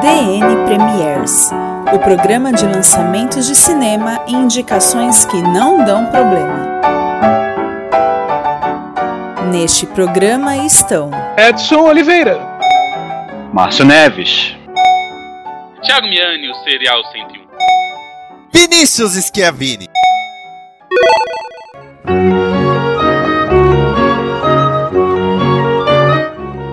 DN Premiers o programa de lançamentos de cinema e indicações que não dão problema. Neste programa estão Edson Oliveira, Márcio Neves, Thiago Miani, o Serial 101, Vinícius Schiavini.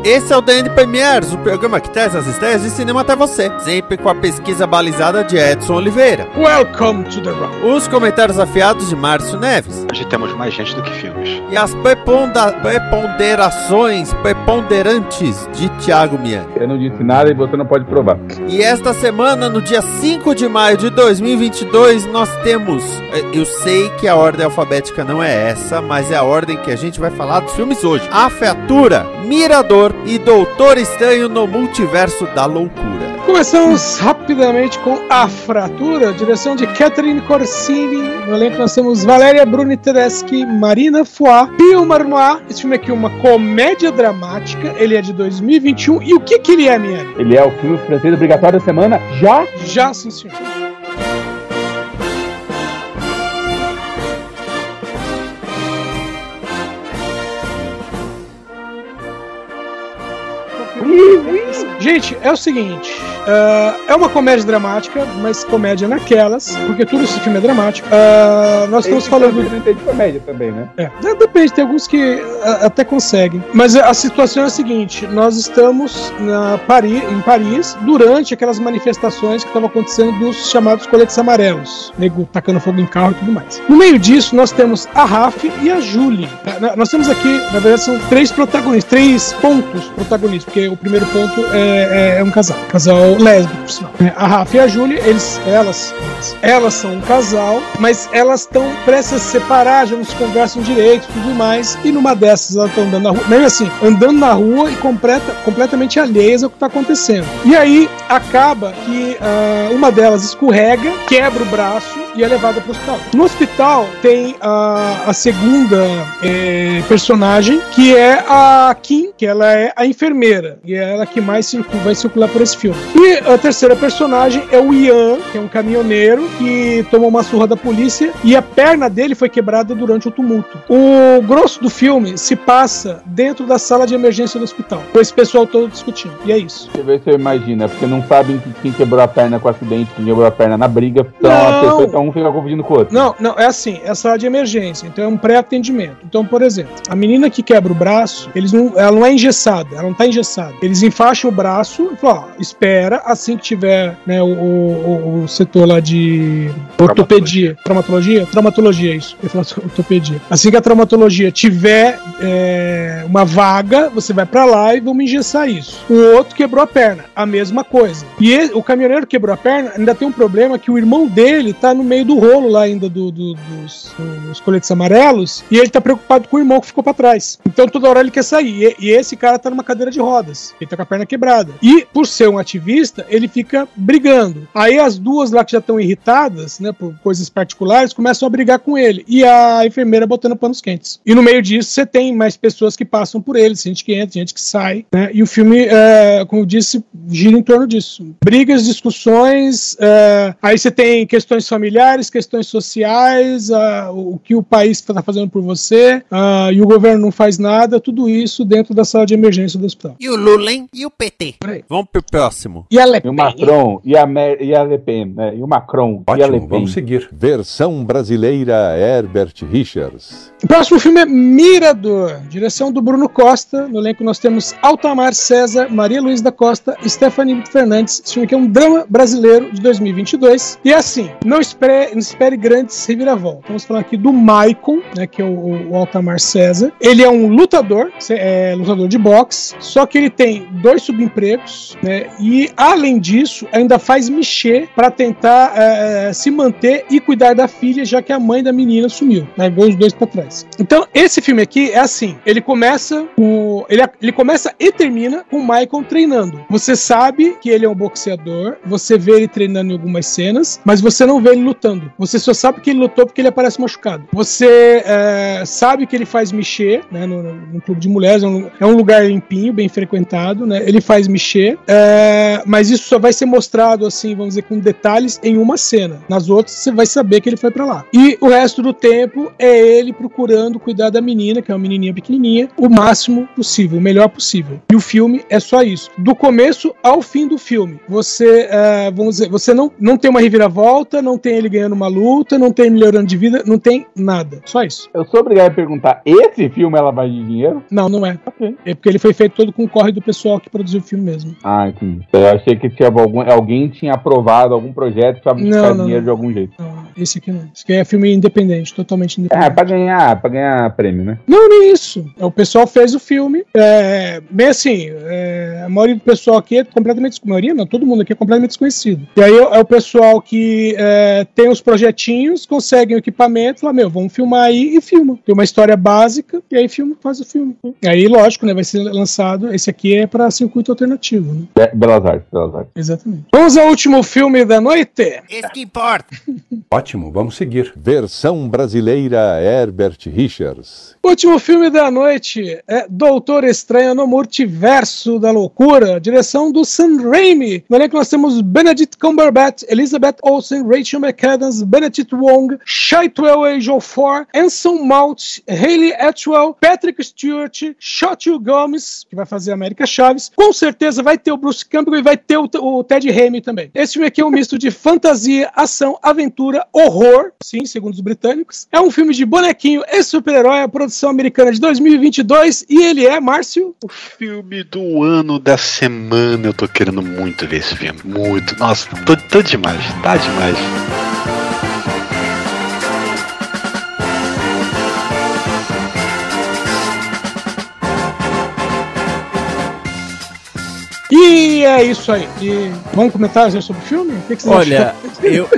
Esse é o DN Premiers, o programa que traz as estreias de cinema até você, sempre com a pesquisa balizada de Edson Oliveira. Welcome to the Rock. Os comentários afiados de Márcio Neves. Hoje temos mais gente do que filmes. E as preponda- preponderações preponderantes de Thiago Miani. Eu não disse nada e você não pode provar. E esta semana, no dia 5 de maio de 2022, nós temos. eh, Eu sei que a ordem alfabética não é essa, mas é a ordem que a gente vai falar dos filmes hoje: A Featura, Mirador e Doutor Estranho no Multiverso da Loucura. Começamos rapidamente com A Fratura, direção de Catherine Corsini. No elenco nós temos Valéria Bruni Tedeschi, Marina Foix, Pio Marnois. Esse filme aqui é uma comédia dramática, ele é de 2021. E o que que ele é, minha? Ele é o filme francês obrigatório da semana? Já? Já, sim, senhor. wee, wee. Gente, é o seguinte: ah, é uma comédia dramática, mas comédia naquelas, porque tudo esse filme é dramático. Ah, nós estamos Esse falando. tem de comédia também, né? É, de- depende, tem alguns que a- até conseguem. Mas a situação é a seguinte: nós estamos na Pari, em Paris durante aquelas manifestações que estavam acontecendo dos chamados coletes amarelos, nego tacando fogo em carro e tudo mais. No meio disso, nós temos a Raf e a Julie. Nós temos aqui, na verdade, são três protagonistas, três pontos protagonistas, porque o primeiro ponto é, é- é um casal, casal lésbico, por sinal. É, A Rafa e a Julie, eles, elas, elas são um casal, mas elas estão prestes a se separar, já não se conversam direito e tudo mais. E numa dessas elas estão andando na rua, mesmo assim, andando na rua e completa, completamente alheias ao que está acontecendo. E aí acaba que ah, uma delas escorrega, quebra o braço e é levada para o hospital. No hospital tem a, a segunda eh, personagem, que é a Kim, que ela é a enfermeira, e é ela que mais circula, vai circular por esse filme. E a terceira personagem é o Ian, que é um caminhoneiro que tomou uma surra da polícia e a perna dele foi quebrada durante o tumulto. O grosso do filme se passa dentro da sala de emergência do hospital, com esse pessoal todo discutindo. E é isso. Deixa eu ver se eu imagino, é porque não sabem que quem quebrou a perna com o acidente, quem quebrou a perna na briga, então Não. a pessoa, então um fica confundindo com o outro. Não, não, é assim, é sala de emergência, então é um pré-atendimento. Então, por exemplo, a menina que quebra o braço, eles não, ela não é engessada, ela não tá engessada. Eles enfaixam o braço e ó, espera, assim que tiver né, o, o- o setor lá de ortopedia, traumatologia, traumatologia, isso, eu falo ortopedia. Assim que a traumatologia tiver é, uma vaga, você vai pra lá e vamos engessar isso. O outro quebrou a perna, a mesma coisa. E ele- o caminhoneiro que quebrou a perna ainda tem um problema que o irmão dele tá no meio do rolo lá ainda do- do- dos, dos coletes amarelos e ele tá preocupado com o irmão que ficou pra trás. Então toda hora ele quer sair. E, e esse cara tá numa cadeira de rodas. Ele tá com a perna quebrada. E por ser um ativista, ele fica brigando. Aí as duas lá que já estão irritadas, né, por coisas particulares, começam a brigar com ele. E a enfermeira botando panos quentes. E no meio disso você tem mais pessoas que passam por ele, gente que entra, gente que sai, né? E o filme, é, como eu disse, gira em torno disso. Brigas, discussões, é, aí você tem questões familiares, questões sociais, o que o país está fazendo por você, e o governo não faz nada, tudo isso dentro da sala de emergência do hospital. E o Lula, hein? E o PT? Peraí. Vamos pro próximo. E a Le E o Pen? Macron, e a, Mer, e a Le Pen, né? E o Macron, e a Le Ótimo, Pen. vamos seguir. Versão brasileira Herbert Richards. O próximo filme é Mirador, direção do Bruno Costa. No elenco nós temos Altamar César, Maria Luiz da Costa, Stephanie Fernandes. Esse filme aqui é um drama brasileiro de 2022. E é assim, não espere não espere grandes reviravoltas. Vamos falar aqui do Maicon, né, que é o, o Altamar César. Ele é um lutador, é, lutador de boxe, só que ele tem dois subempregos, né, e além disso, ainda faz mexer para tentar é, se manter e cuidar da filha, já que a mãe da menina sumiu, né, os dois para trás. Então, esse filme aqui é assim, ele começa com, ele, ele começa e termina com o Michael treinando. Você sabe que ele é um boxeador, você vê ele treinando em algumas cenas, mas você não vê ele lutando. Você só sabe que ele lutou porque ele aparece machucado. Você é, sabe que ele faz mexer, né, no, no clube de mulheres, é um, é um, lugar limpinho, bem frequentado, né? Ele faz mexer, é, mas isso só vai ser mostrado assim, vamos dizer, com detalhes em uma cena. Nas outras você vai saber que ele foi para lá. E o resto do tempo é ele procurando cuidar da menina, que é uma menininha pequenininha, o máximo possível, o melhor possível. E o filme é só isso. Do começo ao fim do filme, você, uh, vamos dizer, você não, não tem uma reviravolta, não tem ele ganhando uma luta, não tem ele melhorando de vida, não tem nada. Só isso. Eu sou obrigado a perguntar: esse filme é lavagem de dinheiro? Não, não é. Okay. É porque ele foi feito todo com o corre do pessoal que produziu o filme mesmo. Ah, entendi. Eu achei que tinha algum, alguém tinha aprovado algum projeto para buscar dinheiro de algum jeito. Não, esse aqui não. Esse aqui é filme independente, totalmente independente. É, pra ganhar, pra ganhar prêmio, né? Não, nem isso. O pessoal fez o filme. É, bem assim, é, a maioria do pessoal aqui é completamente. A maioria, não, todo mundo aqui é completamente desconhecido. E aí é o pessoal que é, tem os projetinhos, conseguem o equipamento, fala, meu, vamos filmar aí e filma. Tem uma história básica, e aí filma, faz o filme. E aí, lógico, né? Vai ser lançado. Esse aqui é pra circuito alternativo, né? É, Belas Artes, Belas Artes. Exatamente. Vamos ao último filme da noite. Esse que importa. Ótimo, vamos seguir. Versão brasileira Herbert Richards. Último filme da noite é Doutor Estranho no Multiverso da Loucura, direção do Sam Raimi. No elenco nós temos Benedict Cumberbatch, Elizabeth Olsen, Rachel McAdams, Benedict Wong, Chiwetel Ejiofor, Anson Mount, Hayley Atwell, Patrick Stewart, Shotyu Gomes, que vai fazer América Chaves. Com certeza vai ter o Bruce Campbell e vai ter o, o Ted Raimi também. Esse filme aqui é um misto de fantasia, ação, aventura, horror, sim, segundo os britânicos. É um filme de bonequinho e super-herói, a produção americana de 2022 e ele é, Márcio? O filme do ano da semana. Eu tô querendo muito ver esse filme. Muito. Nossa, tô demais. Tá demais. E é isso aí. E vamos comentar sobre o filme? O que, que Olha, eu,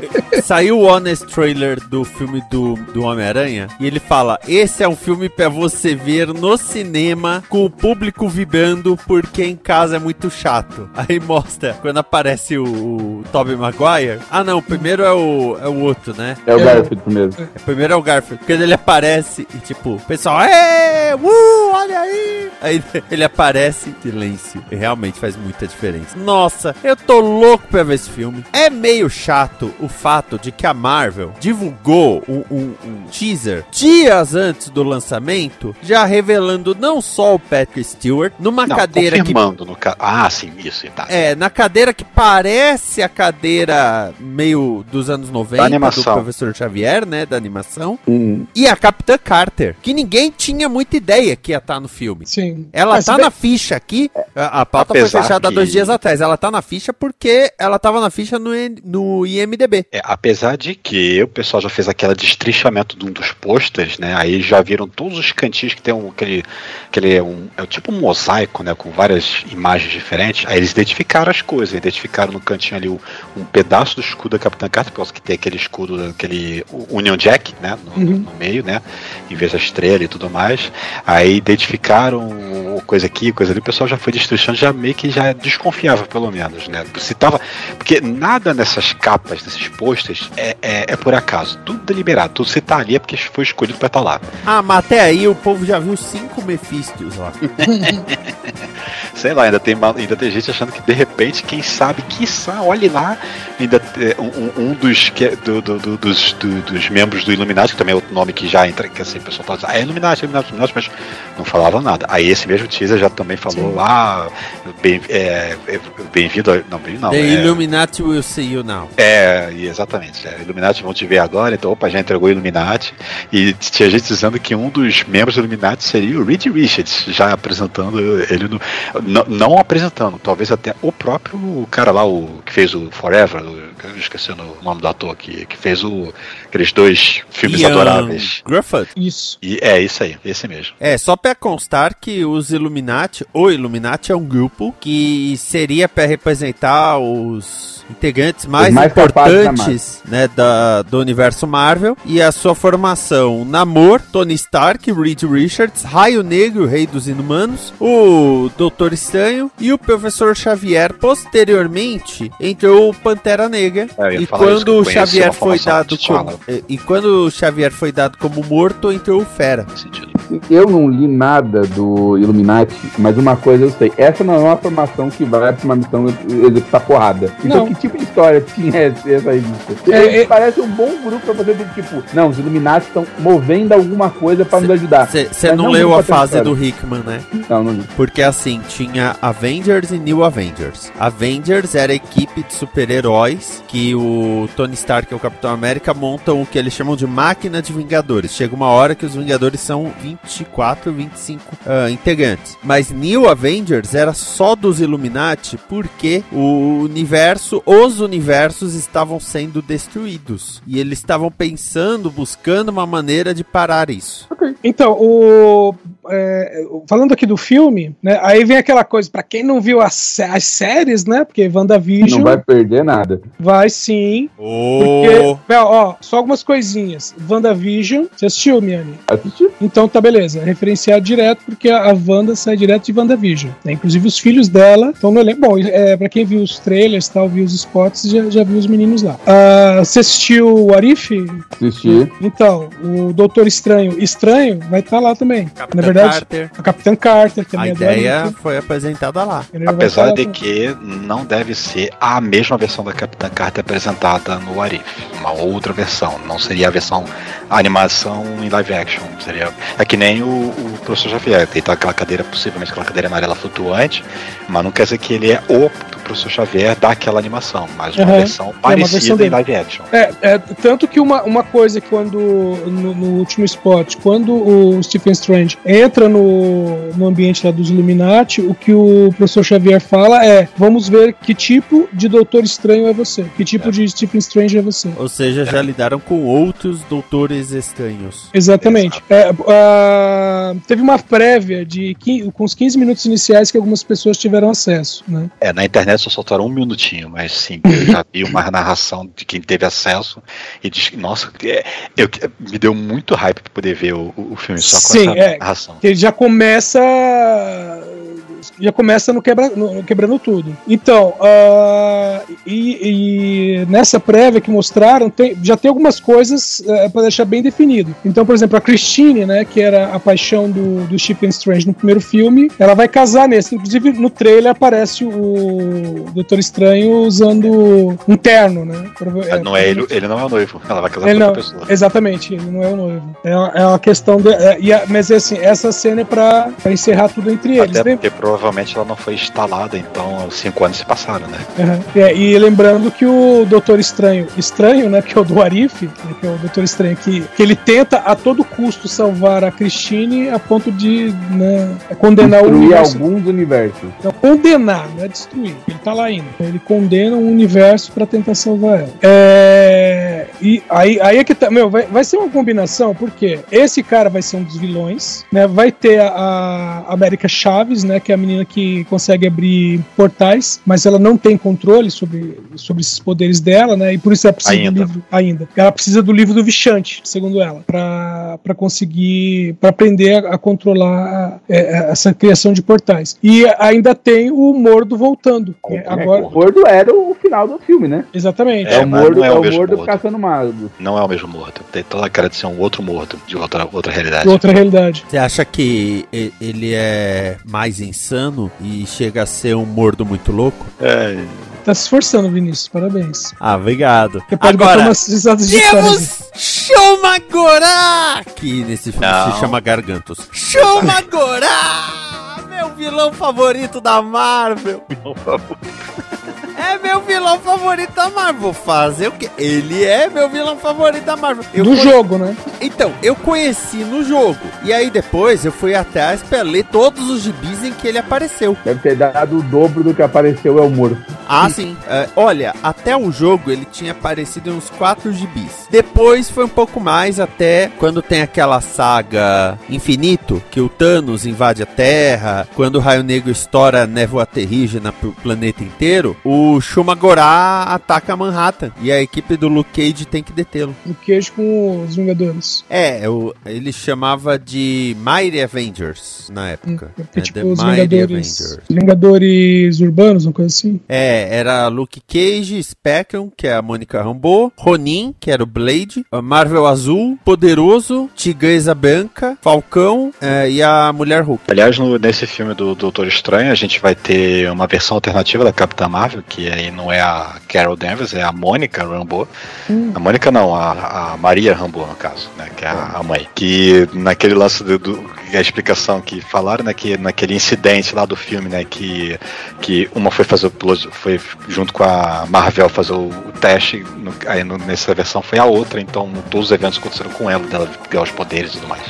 saiu o honest trailer do filme do, do Homem-Aranha e ele fala: esse é um filme para você ver no cinema com o público vibrando porque em casa é muito chato. Aí mostra quando aparece o, o Tobey Maguire. Ah, não, o primeiro é o, é o outro, né? É o Garfield primeiro. É, primeiro é o Garfield. Quando ele aparece e tipo, o pessoal, é, uh, olha aí. Aí ele aparece, silêncio. E realmente faz muita diferença. Nossa, eu tô louco pra ver esse filme. É meio chato o fato de que a Marvel divulgou um, um, um teaser dias antes do lançamento, já revelando não só o Patrick Stewart numa não, cadeira confirmando que no ca... ah sim isso tá. É na cadeira que parece a cadeira meio dos anos 90 do professor Xavier, né, da animação. Hum. E a Capitã Carter, que ninguém tinha muita ideia que ia estar tá no filme. Sim. Ela Mas tá bem... na ficha aqui. A, a pauta Apesar foi fechada que... dois dias atrás. Ela tá na ficha porque ela tava na ficha no, no IMDB. É, apesar de que o pessoal já fez aquele destrinchamento de um dos posters, né? Aí já viram todos os cantinhos que tem um, aquele, aquele um, é tipo um mosaico, né? Com várias imagens diferentes. Aí eles identificaram as coisas, identificaram no cantinho ali um, um pedaço do escudo da Capitã Carter, por causa que tem aquele escudo, aquele Union Jack, né? No, uhum. no meio, né? Em vez da estrela e tudo mais. Aí identificaram coisa aqui, coisa ali, o pessoal já foi destrinchando, já meio que já desconfiava, pelo menos, né? Se tava, porque nada nessas capas, nesses posters, é, é, é por acaso. Tudo deliberado. Tudo você tá ali é porque foi escolhido pra estar tá lá. Ah, mas até aí o povo já viu cinco Mephistos lá. Sei lá, ainda tem, ainda tem gente achando que de repente, quem sabe, quiçá, olhe lá, ainda um, um dos, que, do, do, do, dos, dos membros do Illuminati, que também é outro nome que já entra, que assim, o pessoal fala, ah, é Illuminati, Illuminati, Illuminati, mas não falava nada. Aí esse mesmo teaser já também falou, Sim. ah, bem, é, é, bem-vindo, não, bem não. The é, Illuminati will see you now. É, exatamente, é, Illuminati vão te ver agora, então, opa, já entregou o Illuminati, e tinha gente dizendo que um dos membros do Illuminati seria o Reed Richards, já apresentando ele no Não, não apresentando, talvez até o próprio cara lá, o que fez o Forever, o, esqueci o nome do ator aqui, que fez o, aqueles dois filmes Ian adoráveis. Grufford. Isso. E é isso aí, esse mesmo. É, só pra constar que os Illuminati, o Illuminati é um grupo que seria pra representar os integrantes mais, mais capazes da importantes né, da, do universo Marvel e a sua formação Namor, Tony Stark, Reed Richards, Raio Negro, Rei dos Inumanos, o Doutor Estranho e o Professor Xavier. Posteriormente entrou o Pantera Negra É, e quando o Xavier foi dado como e- quando o Xavier foi dado como morto entrou o Fera. Eu não li nada do Illuminati, mas uma coisa eu sei. Essa não é uma formação que vai pra uma missão executar porrada. Então Não. que tipo de história tinha essa revista? É, é- parecem um bom grupo pra fazer do tipo, não, os Illuminati estão movendo alguma coisa pra nos ajudar. Você não não leu a fase do Hickman, né? Não, não li. Porque assim, tinha Avengers e New Avengers. Avengers era a equipe de super-heróis que o Tony Stark e o Capitão América montam o que eles chamam de máquina de Vingadores. Chega uma hora que os Vingadores são 24, 25 ah, integrantes. Mas New Avengers era só dos Illuminati porque o universo, os universos estavam sendo destruídos. E eles estavam pensando, buscando uma maneira de parar isso. Então, o, é, falando aqui do filme, né, aí vem aquela coisa, pra quem não viu as, as séries, né, porque WandaVision Não vai perder nada. vai sim, Oh. porque, ó, só algumas coisinhas, WandaVision, você assistiu, Miane? Assisti. Então tá beleza, é referenciado direto porque a a Wanda sai direto de WandaVision, né, inclusive os filhos dela estão no elenco, bom, é, pra quem viu os trailers, tal, viu os spots, já, já viu os meninos lá. Ah, você assistiu o Arif? Assisti. Então, o Doutor Estranho, Estranho, vai estar lá também. Capitã Na verdade, Carter. a Capitã Carter A também é do ideia foi apresentada lá. Apesar de que não deve ser a mesma versão da Capitã Carter apresentada no Arif, uma outra versão. Não seria a versão a animação em live action. Seria é que nem o, o professor Xavier, tem aquela cadeira, possivelmente aquela cadeira amarela flutuante, mas não quer dizer que ele é o professor Xavier daquela animação, mas uma Aham. versão É uma parecida versão em live action. É, é, tanto que uma, uma coisa quando no, no último spot, quando o Stephen Strange entra no, no ambiente lá dos Illuminati, o que o professor Xavier fala é: vamos ver que tipo de Doutor Estranho é você, que tipo de Stephen Strange é você. Ou seja, já lidaram com outros doutores estranhos. Exatamente. É, ah, teve uma prévia de com os 15 minutos iniciais que algumas pessoas tiveram acesso, né? É, na internet só soltaram um minutinho, mas sim, eu já vi uma narração de quem teve acesso e diz que, nossa, é, eu, me deu muito hype pra poder ver o, o filme só com Sim, essa é. narração. Ele já começa. Já começa no, quebra, no quebrando tudo. Então, ah, e, e nessa prévia que mostraram, tem- já tem algumas coisas para deixar bem definido. Então, por exemplo, a Christine, né, que era a paixão do, do Stephen Strange no primeiro filme, ela vai casar nesse. Inclusive, no trailer aparece o Doutor Estranho usando um terno, né? Ah, não é ele, ele não é o noivo, ela vai casar com outra pessoa. exatamente, ele não é o noivo. É, uma- é uma questão de. é, mas assim, essa cena é pra, pra encerrar tudo entre eles. Até Lem- porque provavelmente ela não foi instalada, então os cinco anos se passaram, né? Aham. É, e lembrando que o Doutor Estranho, estranho, né? Que é o do Arif, né, que é o Doutor Estranho, que, que ele tenta a todo custo salvar a Christine a ponto de né, condenar o Destruir universo. alguns universos. Não, condenar, não é destruir. Ele tá lá ainda. Ele condena um universo pra tentar salvar ela. É, e aí, aí é que tá. Meu, vai, vai ser uma combinação, porque esse cara vai ser um dos vilões, né? Vai ter a, a América Chaves, né? Que é a menina que consegue abrir portais, mas ela não tem controle sobre, sobre esses poderes dela, né? E por isso ela precisa Ainda. do livro ainda. Ela precisa do livro do Vichante, segundo ela, pra pra conseguir, para aprender a, a controlar é, essa criação de portais. E ainda tem o Mordo voltando. né? Agora, O Mordo era o final do filme, né? exatamente. É, É, o Mordo, não é é o o mesmo Mordo Mordo. caçando mago. Não é o mesmo morto. Tem toda a cara de ser um outro morto, de outra, outra realidade. De outra realidade. Você acha que ele é mais insano e chega a ser um mordo muito louco? É, Tá se esforçando, Vinícius. Parabéns. Ah, obrigado. Você pode botar Agora, umas risadas de temos Shomagorá, que nesse filme Não. se chama Gargantos. Shomagorá, meu vilão favorito da Marvel. é meu vilão favorito da Marvel. Vou fazer o quê? Ele é meu vilão favorito da Marvel. Eu Do conhe- jogo, né? Então, eu conheci no jogo. E aí depois eu fui atrás pra ler todos os gibis em que ele apareceu. Deve ter dado o dobro do que apareceu é o Moro. Ah, sim. É, olha, até o jogo ele tinha aparecido em uns 4 gibis. Depois foi um pouco mais até quando tem aquela saga Infinito, que o Thanos invade a Terra, quando o Raio Negro estoura a névoa terrígena pro planeta inteiro, o Shumagorá ataca Manhattan e a equipe do Luke Cage tem que detê-lo. O queijo com os Vingadores. É, o- ele chamava de Mighty Avengers na época. Porque, É, tipo, The os Mighty Vingadores. Avengers. Vingadores urbanos, uma coisa assim. É, era Luke Cage, Spectrum, que é a Mônica Rambeau, Ronin, que era o Blade, a Marvel Azul, Poderoso, Tigresa Branca, Falcão é, e a Mulher Hulk. Aliás, no- nesse filme do Doutor Estranho, a gente vai ter uma versão alternativa da Capitã Marvel, que aí não é a Carol Danvers, é a Mônica Rambeau. A Mônica não, a, a Maria Rambeau, no caso, né, que é a, a mãe. Que naquele lance do, do- a explicação que falaram, né, que naquele incidente lá do filme, né, que, que uma foi fazer o piloto, foi junto com a Marvel fazer o, o teste, no- aí no- nessa versão foi a outra, então todos os eventos aconteceram com ela, dela ganhar os poderes e tudo mais.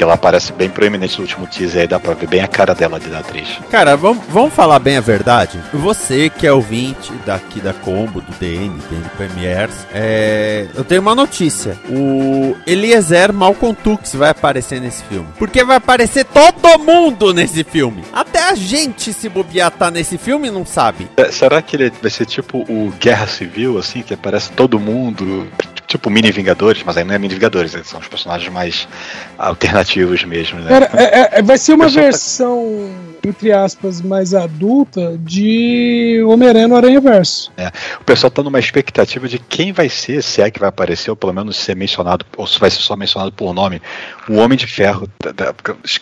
Que- ela aparece bem proeminente no último teaser aí, dá pra ver bem a cara dela de da atriz. Cara, vamos, vamos falar bem a verdade? Você que é ouvinte daqui da Combo, do DN, DN Premiers, é, eu tenho uma notícia. O Eliezer Malcolm Tux vai aparecer nesse filme. Porque vai aparecer todo mundo nesse filme. Até a gente, se bobear, tá nesse filme não sabe. É, Será que ele vai ser tipo o Guerra Civil, assim, que aparece todo mundo, tipo mini Vingadores, mas aí não é mini Vingadores, eles são os personagens mais alternativos mesmo, né? Cara, é- é- vai ser uma tá- versão, entre aspas, mais adulta de Homem-Aranha no Aranha Verso. O pessoal tá numa expectativa de quem vai ser, se é que vai aparecer, ou pelo menos ser mencionado, ou se vai ser só mencionado por nome, o Homem de Ferro. da- da-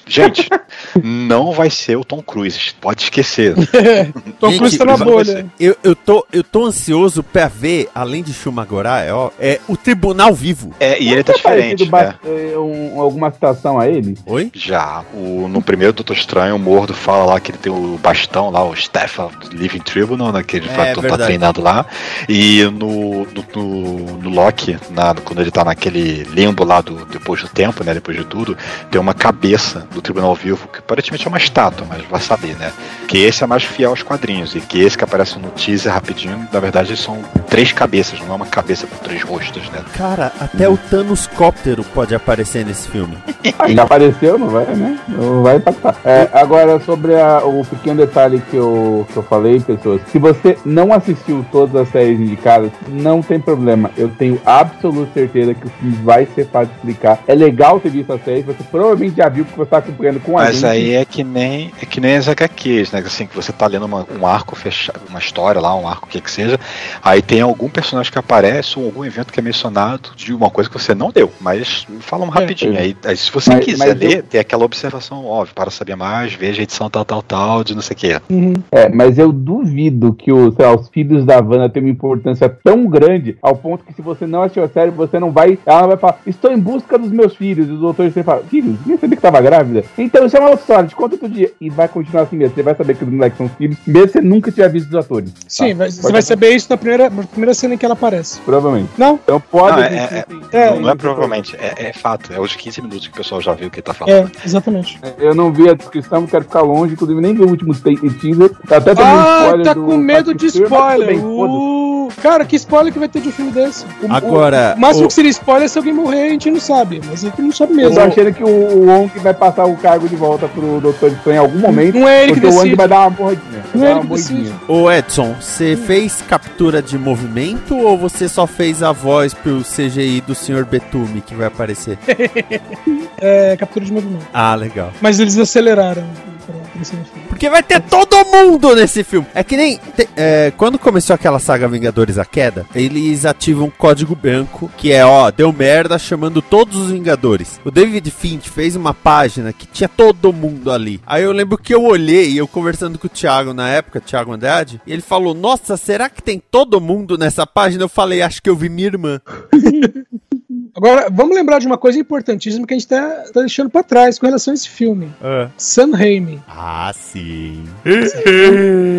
Gente, não vai ser o Tom Cruise, pode esquecer. Tom Cruise tá na bolha. Eu, eu, tô, eu tô ansioso pra ver, além de Shumagorá, é, ó, é o Tribunal Vivo. É, e ele tá diferente, ba- é, um- alguma citação a ele? Oi? Já, o, no primeiro Doutor Estranho, o Mordo fala lá que ele tem o bastão lá, o Staff of the Living Tribunal, né, que ele É, tá verdade. treinado lá. E no, no, no- no Loki, na- quando ele tá naquele limbo lá do, depois do tempo, né, depois de tudo, tem uma cabeça do Tribunal Vivo, que aparentemente é uma estátua, mas vai saber, né? Que esse é mais fiel aos quadrinhos, e que esse que aparece no teaser rapidinho, na verdade são três cabeças, não é uma cabeça com três rostos, né? Cara, até o Thanos Cóptero pode aparecer nesse filme. Já apareceu, não vai, né? Não vai impactar. É, agora, sobre a- o pequeno detalhe que eu, que eu falei, pessoas. Se você não assistiu todas as séries indicadas, não tem problema. Eu tenho absoluta certeza que o filme vai ser fácil de explicar. É legal ter visto a série, você provavelmente já viu porque você tá acompanhando com a Mas gente. aí é que nem é que nem as HQs, né? Assim, que você tá lendo uma- um arco fechado, uma história lá, um arco o que que seja, aí tem algum personagem que aparece ou algum evento que é mencionado de uma coisa que você não deu, mas falam rapidinho. É. Aí, aí se você Mas- quiser mas eu- ler, tem aquela observação, óbvio, para saber mais, veja a edição tal, tal, tal, de não sei o que. Uhum. É, mas eu duvido que os, sei lá, os filhos da Vanna tenham uma importância tão grande ao ponto que se você não assistiu a série, você não vai. Ela vai falar, estou em busca dos meus filhos. E o doutor você fala, filhos? Nem sabia que estava grávida. Então isso é uma outra história, te conta outro dia. E vai continuar assim mesmo. Você vai saber que os moleques são filhos, mesmo você nunca tiver visto os atores. Sim, Tá? vai- você Pode- vai saber isso na primeira, na primeira cena em que ela aparece. Provavelmente. Não? Então pode. Não, é- existir, é- sim. é- não, não é provavelmente, é, é fato, é os 15 minutos que o pessoal já viu o que tá É, falando. exatamente. Eu não vi a descrição, quero ficar longe, inclusive nem vi o último te- teaser. Até tomei Ah, spoiler tá com medo de mas spoiler. bem, foda-se. Cara, que spoiler que vai ter de um filme desse? O, Agora, o, o máximo o- que seria spoiler é se alguém morrer, a gente não sabe. Mas aqui não sabe Eu mesmo. tô achando que o, Wong vai passar o cargo de volta pro Doutor Estranho em algum momento. Não é ele que porque o Wong decide. vai dar uma morradinha. Não é ele que decide. Ô Edson, você fez captura de movimento ou você só fez a voz pro CGI do Sr. Betume que vai aparecer? É captura de movimento. Ah, legal. Mas eles aceleraram Porque vai ter todo mundo nesse filme. É que nem. te- é, quando começou aquela saga Vingadores a Queda, eles ativam um código branco que é, ó, deu merda chamando todos os Vingadores. O David Finch fez uma página que tinha todo mundo ali. Aí eu lembro que eu olhei, eu conversando com o Thiago na época, Thiago Andrade, e ele falou: Nossa, será que tem todo mundo nessa página? Eu falei: Acho que eu vi minha irmã. Agora, vamos lembrar de uma coisa importantíssima que a gente tá, tá deixando pra trás com relação a esse filme. Ah. Sam Raimi. Ah, sim.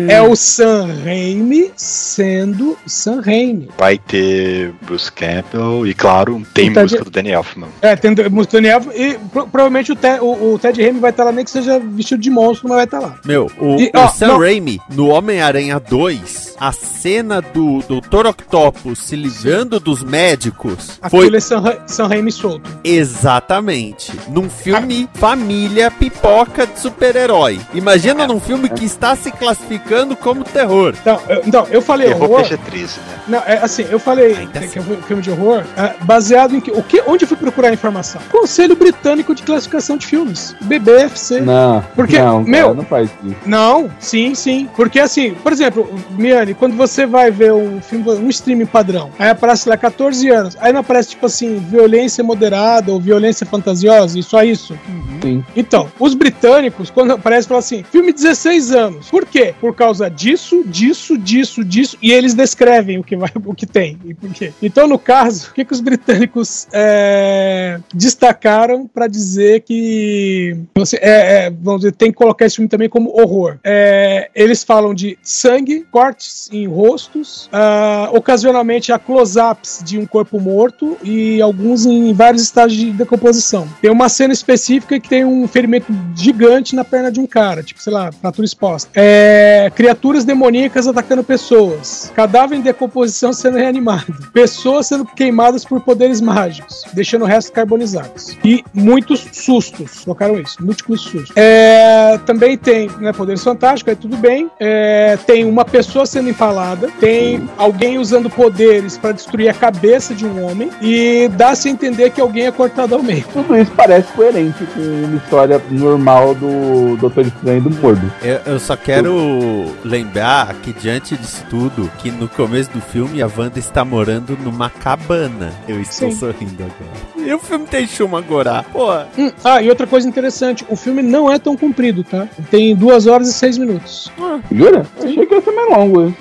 É o Sam Raimi sendo Sam Raimi. Vai ter Bruce Campbell e, claro, tem O Ted- música do Danny Elfman. É, tem o Daniel e pro- provavelmente o, Te- o- o Ted Raimi vai estar lá, nem que seja vestido de monstro, mas vai estar lá. Meu, o, E, o ó, Sam não- Raimi, no Homem-Aranha 2, a cena do Dr. Octopus se livrando dos médicos foi Aquilo é Sam, Sam Raimi solto. exatamente num filme família pipoca de super-herói. Imagina num filme que está se classificando como terror. Então, eu, então, eu falei Errou horror. PG-13, né? Não, é assim, eu falei Ainda que é um filme de horror é, baseado em que, o que. Onde eu fui procurar a informação? Conselho Britânico de Classificação de Filmes. BBFC. Não, Porque, não, meu- cara, não faz isso. Não, sim, sim. Porque assim, por exemplo, Miane, quando você vai ver um filme, um streaming padrão, aí aparece lá 14 anos, aí não aparece tipo assim, violência moderada ou violência fantasiosa e só isso. Sim. Então, os britânicos, quando aparece, falam assim, filme 16 anos. Por quê? Por causa disso, disso, disso, disso, e eles descrevem o que, vai, o que tem e por quê. Então, no caso, o que, que os britânicos é, destacaram pra dizer que você, é, é, vamos dizer, tem que colocar esse filme também como horror? É, eles falam de sangue, cortes em rostos, ah, ocasionalmente há close-ups de um corpo morto e alguns em vários estágios de decomposição. Tem uma cena específica que tem um ferimento gigante na perna de um cara, tipo, sei lá, fratura exposta. É, criaturas demoníacas atacando pessoas. Cadáver em decomposição sendo reanimado. Pessoas sendo queimadas por poderes mágicos, deixando restos carbonizados. E muitos sustos. Colocaram isso, múltiplos sustos. É, também tem né, poderes fantásticos, aí tudo bem. É, tem uma pessoa sendo empalada. Tem alguém usando poderes para destruir a cabeça de um homem. E dá-se a entender que alguém é cortado ao meio. Tudo isso parece coerente com uma história normal do Doutor Estranho e do Mordo. Eu, eu só quero lembrar que diante disso tudo, que no começo do filme a Wanda está morando numa cabana. Eu estou Sim. sorrindo agora. E o filme tem Shumagorá. Pô, Hum, ah, e outra coisa interessante: o filme não é tão comprido, tá? Tem duas horas e seis minutos. Jura? Eu achei que ia ser mais longo.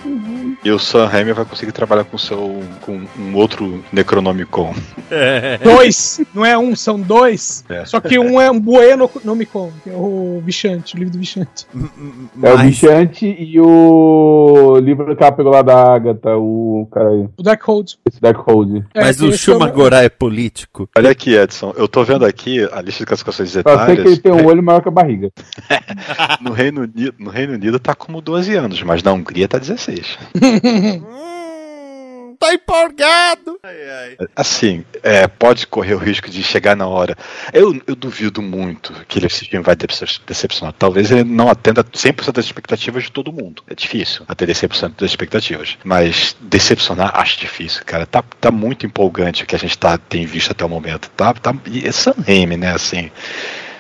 E o Sam Raimi vai conseguir trabalhar com seu com um outro Necronomicon. Dois! não é um, são dois. É. Só que um é um Bueno Nomicon, que é o Vichante, o livro do Vichante. É o mas- Bichante e o livro que ela pegou lá da Agatha, o cara aí, O Darkhold. esse Darkhold. É, Mas o esse é Shumagorá é político. Olha aqui, Edson, eu tô vendo aqui a lista de classificações de Só sei que ele detalhes. tem um olho maior que a barriga. No Reino, Unido, no Reino Unido tá como 12 anos, mas na Hungria tá 16. Tá empolgado. Ai, ai. Assim, é, pode correr o risco de chegar na hora. Eu, eu duvido muito que ele- esse filme vai decep- decepcionar. Talvez ele não atenda 100% das expectativas de todo mundo. É difícil atender 100% das expectativas. Mas decepcionar, acho difícil, cara. Tá, tá muito empolgante o que a gente tá, tem visto até o momento. Tá, tá, e é Sam Raimi, né? Assim.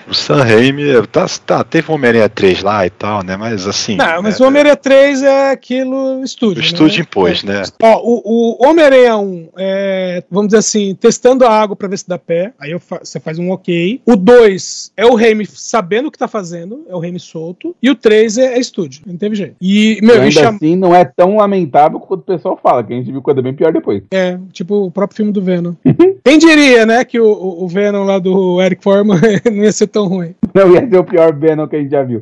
O Sam Raimi, tá, tá, teve o Homem-Aranha 3 lá e tal, né? Mas assim. Não, mas é, o Homem-Aranha 3 é aquilo estúdio. o estúdio né? impôs, né? Ó, o, o Homem-Aranha 1, é, vamos dizer assim, testando a água pra ver se dá pé. Aí eu fa- você faz um ok. O 2 é o Raimi sabendo o que tá fazendo, é o Raimi solto. E o 3 é, é estúdio, não teve jeito. E, meu, E ainda cham... assim, não é tão lamentável quanto o pessoal fala, que a gente viu coisa bem pior depois. é, tipo o próprio filme do Venom. Quem diria, né, que o, o, o Venom lá do Eric Foreman não ia ser tão ruim. Não ia ser o pior Venom que a gente já viu.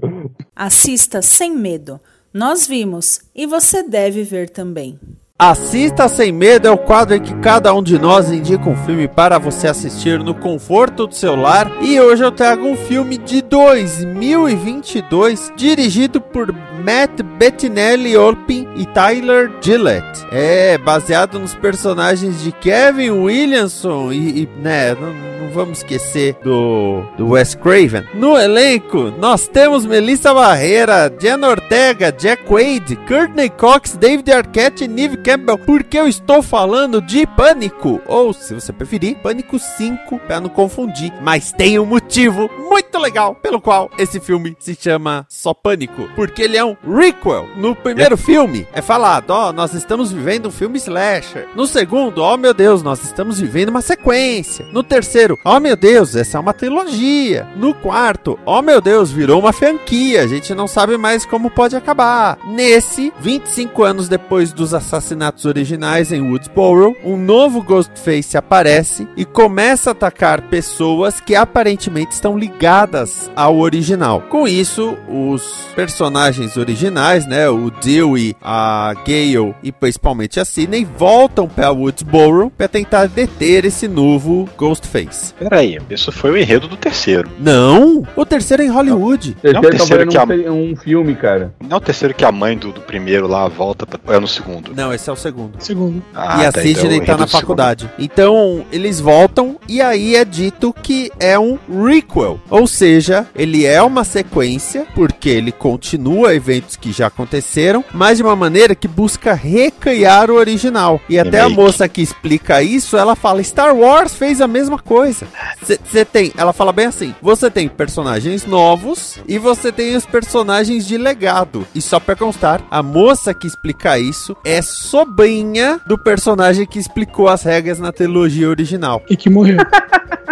Assista sem medo. Nós vimos e você deve ver também. Assista Sem Medo é o quadro em que cada um de nós indica um filme para você assistir no conforto do seu lar. E hoje eu trago um filme de 2022, dirigido por Matt Bettinelli Olpin e Tyler Gillett. É baseado nos personagens de Kevin Williamson e, e, né, não vamos esquecer do, do Wes Craven. No elenco, nós temos Melissa Barreira, Jen Ortega, Jack Wade, Courtney Cox, David Arquette e Neve Campbell. Porque eu estou falando de Pânico, ou se você preferir, Pânico 5, para não confundir. Mas tem um motivo muito muito legal, pelo qual esse filme se chama Só Pânico, porque ele é um requel. No primeiro filme é falado, ó, nós estamos vivendo um filme slasher. No segundo, ó meu Deus, nós estamos vivendo uma sequência. No terceiro, ó meu Deus, essa é uma trilogia. No quarto, ó meu Deus, virou uma franquia. A gente não sabe mais como pode acabar. Nesse, 25 anos depois dos assassinatos originais em Woodsboro, um novo Ghostface aparece e começa a atacar pessoas que aparentemente estão ligadas ao original. Com isso, os personagens originais, né, o Dewey, a Gale e principalmente a Sidney, voltam para Woodsboro para tentar deter esse novo Ghostface. Peraí, isso foi o enredo do terceiro. Não, o terceiro é em Hollywood. Terceiro, Não, tá terceiro que um, um filme, cara. Não é o terceiro que a mãe do, do primeiro lá volta pra... é no segundo. Não, esse é o segundo. Segundo. Ah, e a tá, Sidney então é o tá na do segundo. faculdade. Então, eles voltam e aí é dito que é um requel. Ou seja, ele é uma sequência, porque ele continua eventos que já aconteceram, mas de uma maneira que busca recriar o original. E até a moça que explica isso, ela fala: Star Wars fez a mesma coisa. Você tem, ela fala bem assim: você tem personagens novos e você tem os personagens de legado. E só pra constar, a moça que explica isso é sobrinha do personagem que explicou as regras na trilogia original. E que morreu.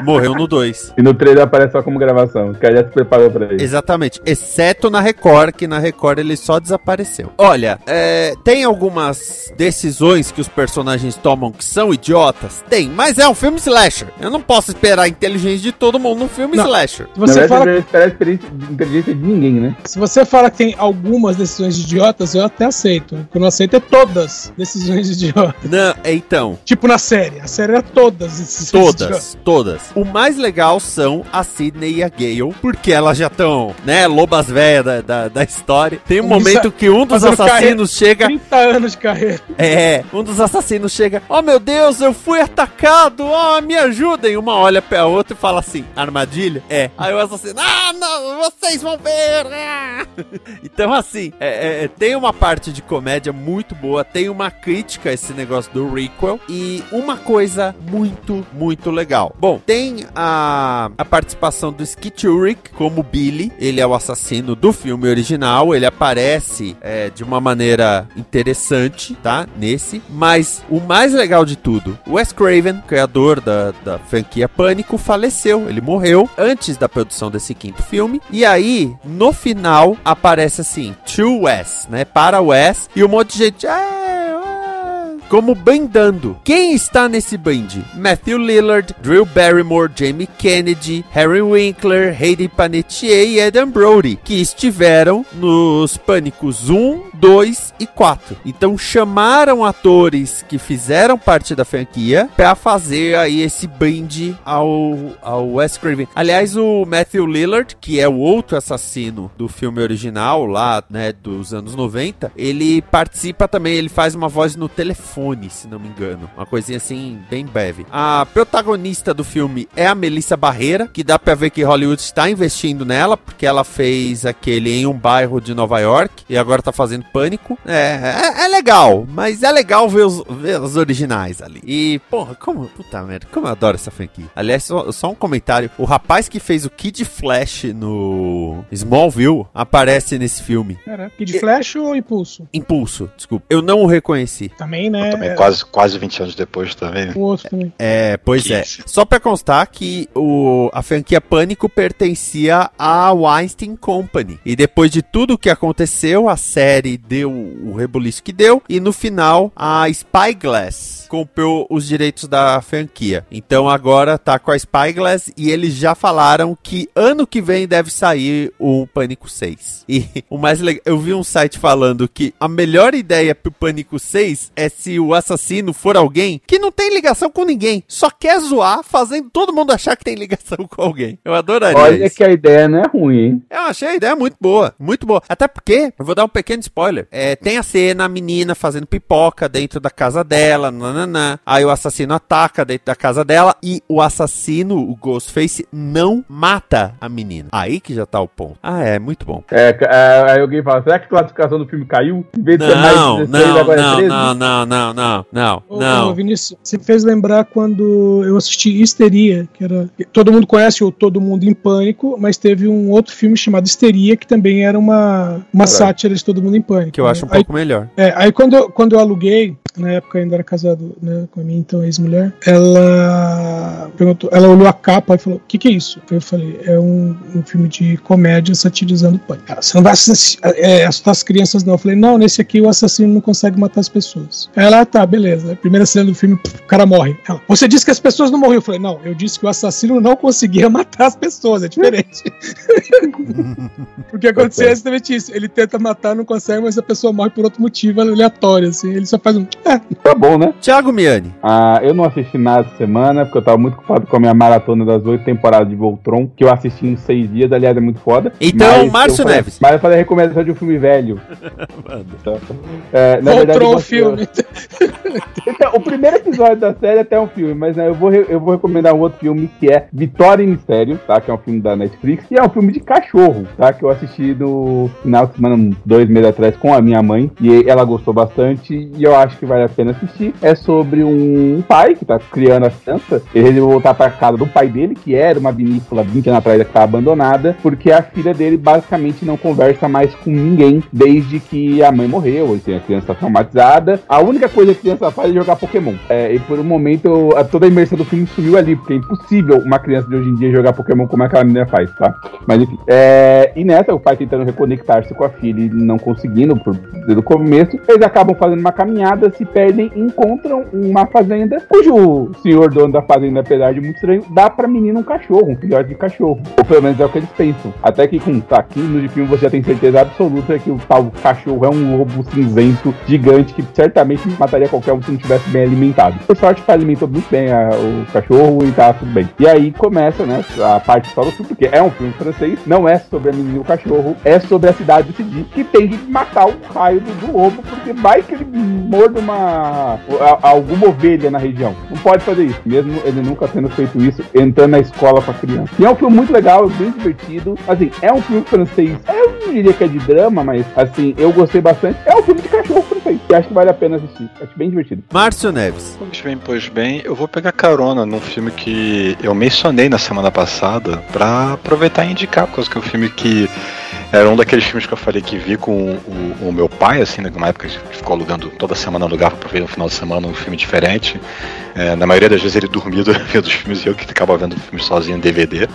Morreu no 2. E no trailer aparece só como gravação. O cara já se preparou pra isso. Exatamente, exceto na Record, que na Record ele só desapareceu. Olha, é, tem algumas decisões que os personagens tomam que são idiotas? Tem, mas é um filme slasher. Eu não posso esperar a inteligência de todo mundo num filme Não. slasher. Se você, fala, verdade, não espera a inteligência de ninguém, né? se você fala que tem algumas decisões idiotas, eu até aceito. O que eu não aceito é todas decisões idiotas. Não, é, então, Tipo na série. A série era todas decisões idiotas. Todas, todas. O mais legal são a Sidney e a Gale, porque elas já estão, né, lobas velhas da, da, da história. Tem um momento que um dos assassinos chega. 30 anos de carreira. É, um dos assassinos chega. Oh meu Deus, eu fui atacado! Oh, me ajudem! Uma olha pra outra e fala assim: armadilha? É. Aí o assassino, ah, não, vocês vão ver! ah." Então, assim, é, é, tem uma parte de comédia muito boa, tem uma crítica a esse negócio do requel e uma coisa muito, muito legal. Bom, tem a, a participação do Skit Ulrich como Billy, ele é o assassino do filme original, ele aparece é, de uma maneira interessante, tá? Nesse, mas o mais legal de tudo, Wes Craven, criador da, da franquia Pânico, faleceu, ele morreu antes da produção desse quinto filme, e aí, no final, aparece assim, to Wes, né? Para Wes, e um monte de gente, "É, é", como bandando. Quem está nesse band? Matthew Lillard, Drew Barrymore, Jamie Kennedy, Harry Winkler, Hayden Panettiere e Adam Brody, que estiveram nos Pânicos 1, 2 e 4. Então chamaram atores que fizeram parte da franquia para fazer aí esse band ao, ao Wes Craven. Aliás, o Matthew Lillard, que é o outro assassino do filme original lá, né, dos anos 90, ele participa também, ele faz uma voz no telefone, se não me engano. Uma coisinha assim, bem breve. A protagonista do filme é a Melissa Barreira, que dá pra ver que Hollywood está investindo nela, porque ela fez aquele em um bairro de Nova York e agora tá fazendo pânico. É, é, é legal, mas é legal ver os, ver os originais ali. E, porra, como. Puta merda, como eu adoro essa franquia. Aliás, só, só um comentário: o rapaz que fez o Kid Flash no Smallville aparece nesse filme. Caraca, Kid Flash ou Impulso? Impulso, desculpa. Eu não o reconheci. Também, né? Eu também, quase, quase 20 anos depois também. O outro também. É, pois Que é. isso. Só pra constar que o, a franquia Pânico pertencia à Weinstein Company. E depois de tudo que aconteceu, a série deu o rebuliço que deu. E no final, a Spyglass comprou os direitos da franquia. Então agora tá com a Spyglass e eles já falaram que ano que vem deve sair o Pânico 6. E o mais legal, eu vi um site falando que a melhor ideia pro Pânico 6 é se o assassino for alguém que não tem ligação com ninguém, só quer zoar, fazendo todo mundo achar que tem ligação com alguém. Eu adoraria Olha isso. que a ideia não é ruim, hein? Eu achei a ideia muito boa, muito boa. Até porque, eu vou dar um pequeno spoiler. É, tem a cena, a menina fazendo pipoca dentro da casa dela, nananã, nananã. Aí o assassino ataca dentro da casa dela e o assassino, o Ghostface, não mata a menina. Aí que já tá o ponto. Ah, é, muito bom. É, é, aí alguém fala, será que a classificação do filme caiu? Em vez de ser mais Não, 16, não, agora é não, 13? não, não, não, não, não. Vinícius, você fez lembrar quando eu assisti Histeria, que era. Todo mundo conhece o Todo Mundo em Pânico, mas teve um outro filme chamado Histeria, que também era uma, uma Caralho. sátira de Todo Mundo em Pânico. Que eu acho um Aí- pouco melhor. É, aí quando, eu- quando eu aluguei, na época ainda era casado né, com a minha então ex-mulher, ela perguntou, ela olhou a capa e falou: O que, que é isso? Eu falei: É um, um filme de comédia satirizando o pânico. Ela, você não vai assass- é, assustar as crianças, não. Eu falei: Não, nesse aqui o assassino não consegue matar as pessoas. Ela, ah, tá, beleza. Primeira cena do filme, pff, o cara morre. Ela, você disse que as pessoas não morriam. Eu falei: Não, eu disse que o assassino não conseguia matar as pessoas, é diferente. Porque aconteceu exatamente isso. Ele tenta matar, não consegue, mas a pessoa morre por outro motivo aleatório, assim. Ele só faz um. É, Tá bom, né? Thiago Miani. Ah, eu não assisti nada essa semana, porque eu tava muito ocupado com a minha maratona das oito temporadas de Voltron, que eu assisti em seis dias, aliás, é muito foda. Então, Márcio falei- Neves. Mas eu falei a recomendação de um filme velho. É, na verdade, Voltron o você- filme. Então, o primeiro episódio da série é até um filme, mas né, eu, vou eu vou recomendar um outro filme que é Vitória e Mistério, tá? Que é um filme da Netflix, e é um filme de cachorro, tá? Que eu assisti no final de semana, uns dois meses atrás, com a minha mãe, e ela gostou bastante, e eu acho que vale a pena assistir. É sobre um pai que tá criando a criança, ele resolveu voltar pra casa do pai dele, que era uma vinícola 20 anos atrás que tá abandonada, porque a filha dele basicamente não conversa mais com ninguém desde que a mãe morreu, assim, a criança tá traumatizada. A única coisa que a criança faz é jogar Pokémon. É, e por um momento, a- toda a imersão do filme sumiu ali, porque é impossível uma criança de hoje em dia jogar Pokémon como aquela menina faz, tá? Mas enfim. É, e nessa, o pai tentando reconectar-se com a filha e não conseguindo por, desde o começo, eles acabam fazendo uma caminhada, se perdem e encontram uma fazenda cujo senhor dono da fazenda, apesar de muito estranho, dá pra menina um cachorro, um filhote de cachorro. Ou pelo menos é o que eles pensam. Até que com tá, 15 minutos de filme você tem certeza absoluta que o tal cachorro é um lobo cinzento gigante que certamente mataria qualquer um se não tivesse bem alimentado. Por sorte, pai alimentou muito bem a- o cachorro e tá tudo bem. E aí começa, né, a parte só do filme, porque é um filme francês, não é sobre a menina e o cachorro, é sobre a cidade de Sidi, que tem que matar o raio do, do lobo, porque vai que ele morda uma a- alguma ovelha na região. Não pode fazer isso, mesmo ele nunca tendo feito isso, entrando na escola com a criança. E é um filme muito legal, bem divertido. Assim, é um filme francês. Eu não diria que é de drama, mas assim, eu gostei bastante. É um filme de cachorro francês. E acho que vale a pena assistir. Acho bem divertido. Márcio Neves. Pois bem, pois bem, eu vou pegar carona num filme que eu mencionei na semana passada pra aproveitar e indicar, por causa que é um filme que era um daqueles filmes que eu falei que vi com o, o meu pai, assim, né, numa época que ficou alugando toda semana alugava pra ver no final de semana um filme diferente. É, na maioria das vezes ele dormia vendo os filmes e eu que ficava vendo filmes sozinho em DVD.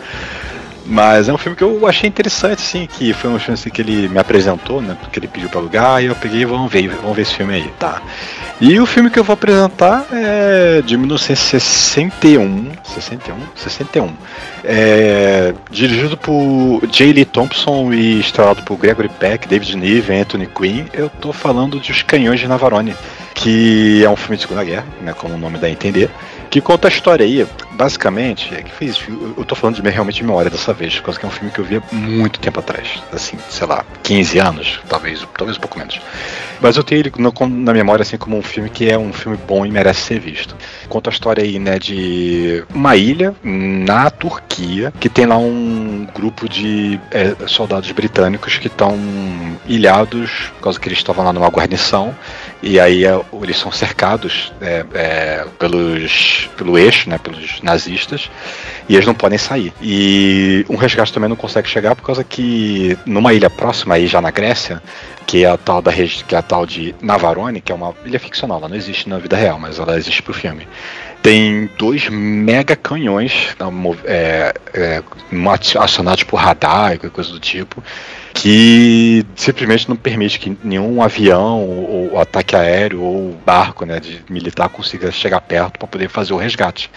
Mas é um filme que eu achei interessante, assim, que foi um filme assim, que ele me apresentou, né? Porque ele pediu pra alugar e eu peguei, vamos ver, vamos ver esse filme aí, tá. E o filme que eu vou apresentar é de 1961, 61, 61. É, dirigido por J. Lee Thompson e estrelado por Gregory Peck, David Niven, Anthony Quinn. Eu tô falando de Os Canhões de Navarone, que é um filme de Segunda Guerra, né, como o nome dá a entender, que conta a história aí, basicamente, é que fez, eu eu tô falando de realmente de memória dessa vez, por causa que é um filme que eu via muito tempo atrás, assim, sei lá, 15 anos, talvez, talvez um pouco menos. Mas eu tenho ele na, na memória assim como um filme que é um filme bom e merece ser visto. Conta a história aí, né, de uma ilha na Turquia que tem lá um grupo de é, soldados britânicos que estão ilhados por causa que eles estavam lá numa guarnição e aí é, eles são cercados é, é, pelos pelo eixo, né, pelos nazistas e eles não podem sair. E um resgate também não consegue chegar por causa que numa ilha próxima aí já na Grécia que é a tal da que é a tal de Navarone, que é uma ilha ficcional, ela não existe na vida real, mas ela existe pro filme. Tem dois mega canhões é, é, ati- acionados por radar e coisa do tipo, que simplesmente não permite que nenhum avião ou, ou ataque aéreo ou barco né, de militar consiga chegar perto para poder fazer o resgate.